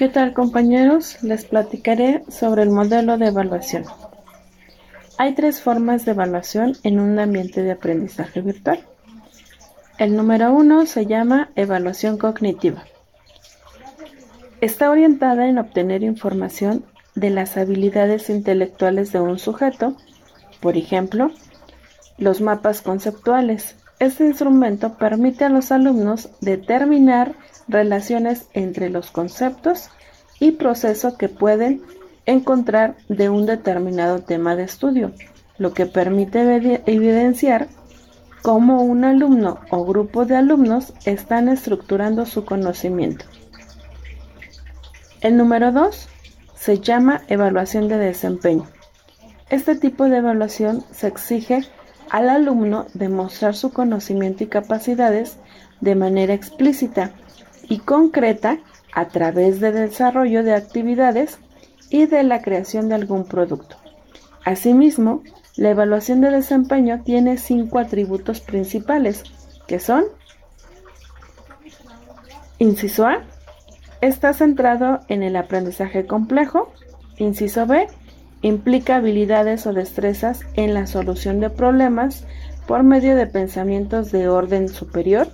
¿Qué tal compañeros? Les platicaré sobre el modelo de evaluación. Hay tres formas de evaluación en un ambiente de aprendizaje virtual. El número uno se llama evaluación cognitiva. Está orientada en obtener información de las habilidades intelectuales de un sujeto, por ejemplo, los mapas conceptuales. Este instrumento permite a los alumnos determinar relaciones entre los conceptos y procesos que pueden encontrar de un determinado tema de estudio, lo que permite evidenciar cómo un alumno o grupo de alumnos están estructurando su conocimiento. El número 2 se llama evaluación de desempeño. Este tipo de evaluación se exige al alumno demostrar su conocimiento y capacidades de manera explícita y concreta a través del desarrollo de actividades y de la creación de algún producto. Asimismo, la evaluación de desempeño tiene cinco atributos principales, que son Inciso A. Está centrado en el aprendizaje complejo. Inciso B. Implica habilidades o destrezas en la solución de problemas por medio de pensamientos de orden superior.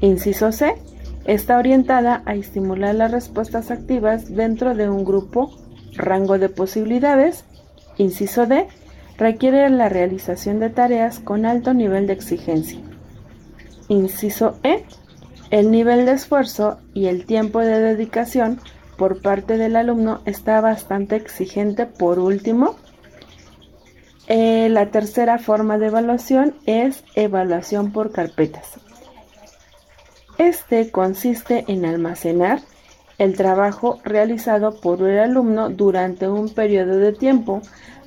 Inciso C Está orientada a estimular las respuestas activas dentro de un grupo, rango de posibilidades. Inciso D. Requiere la realización de tareas con alto nivel de exigencia. Inciso E. El nivel de esfuerzo y el tiempo de dedicación por parte del alumno está bastante exigente. Por último, eh, la tercera forma de evaluación es evaluación por carpetas. Este consiste en almacenar el trabajo realizado por el alumno durante un periodo de tiempo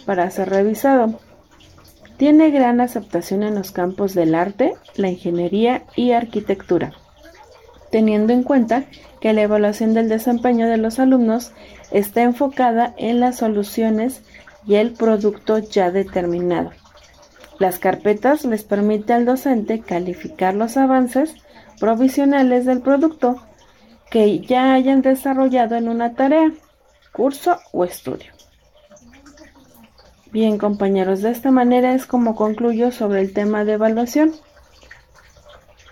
para ser revisado. Tiene gran aceptación en los campos del arte, la ingeniería y arquitectura, teniendo en cuenta que la evaluación del desempeño de los alumnos está enfocada en las soluciones y el producto ya determinado. Las carpetas les permiten al docente calificar los avances provisionales del producto que ya hayan desarrollado en una tarea, curso o estudio. Bien compañeros, de esta manera es como concluyo sobre el tema de evaluación.